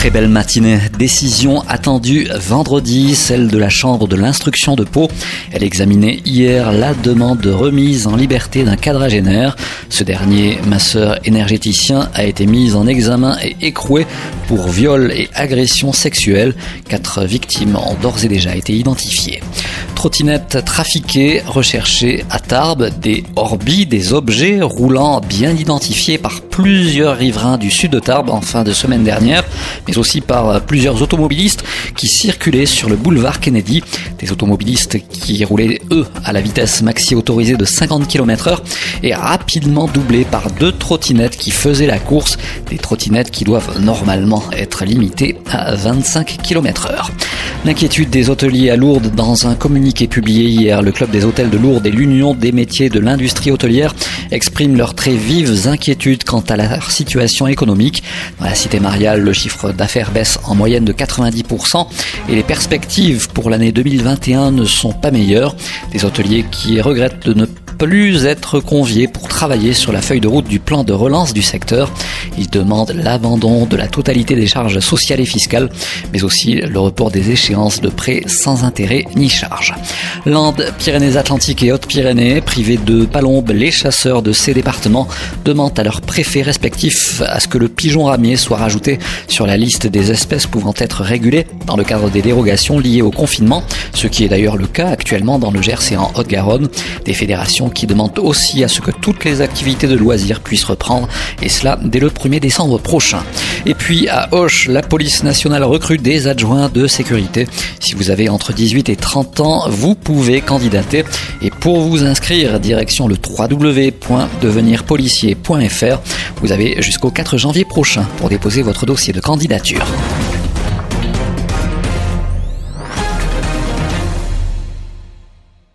Très belle matinée. Décision attendue vendredi, celle de la Chambre de l'instruction de Pau. Elle examinait hier la demande de remise en liberté d'un quadragénaire. Ce dernier, masseur énergéticien, a été mis en examen et écroué pour viol et agression sexuelle. Quatre victimes ont d'ores et déjà été identifiées trottinettes trafiquées, recherchées à Tarbes, des orbis, des objets roulants bien identifiés par plusieurs riverains du sud de Tarbes en fin de semaine dernière, mais aussi par plusieurs automobilistes qui circulaient sur le boulevard Kennedy. Des automobilistes qui roulaient, eux, à la vitesse maxi autorisée de 50 km heure et rapidement doublés par deux trottinettes qui faisaient la course, des trottinettes qui doivent normalement être limitées à 25 km heure. L'inquiétude des hôteliers à Lourdes dans un communiqué publié hier. Le Club des hôtels de Lourdes et l'Union des métiers de l'industrie hôtelière expriment leurs très vives inquiétudes quant à la situation économique. Dans la cité mariale, le chiffre d'affaires baisse en moyenne de 90% et les perspectives pour l'année 2021 ne sont pas meilleures. Des hôteliers qui regrettent de ne plus être conviés pour travailler sur la feuille de route du plan de relance du secteur. Ils demandent l'abandon de la totalité des charges sociales et fiscales, mais aussi le report des échéances de prêts sans intérêt ni charge. Landes, Pyrénées-Atlantiques et Hautes-Pyrénées, privés de palombes, les chasseurs de ces départements demandent à leurs préfets respectifs à ce que le pigeon ramier soit rajouté sur la liste des espèces pouvant être régulées dans le cadre des dérogations liées au confinement, ce qui est d'ailleurs le cas actuellement dans le Gers et en Haute-Garonne. Des fédérations qui demande aussi à ce que toutes les activités de loisirs puissent reprendre, et cela dès le 1er décembre prochain. Et puis à Hoche, la police nationale recrute des adjoints de sécurité. Si vous avez entre 18 et 30 ans, vous pouvez candidater. Et pour vous inscrire, direction le www.devenirpolicier.fr. Vous avez jusqu'au 4 janvier prochain pour déposer votre dossier de candidature.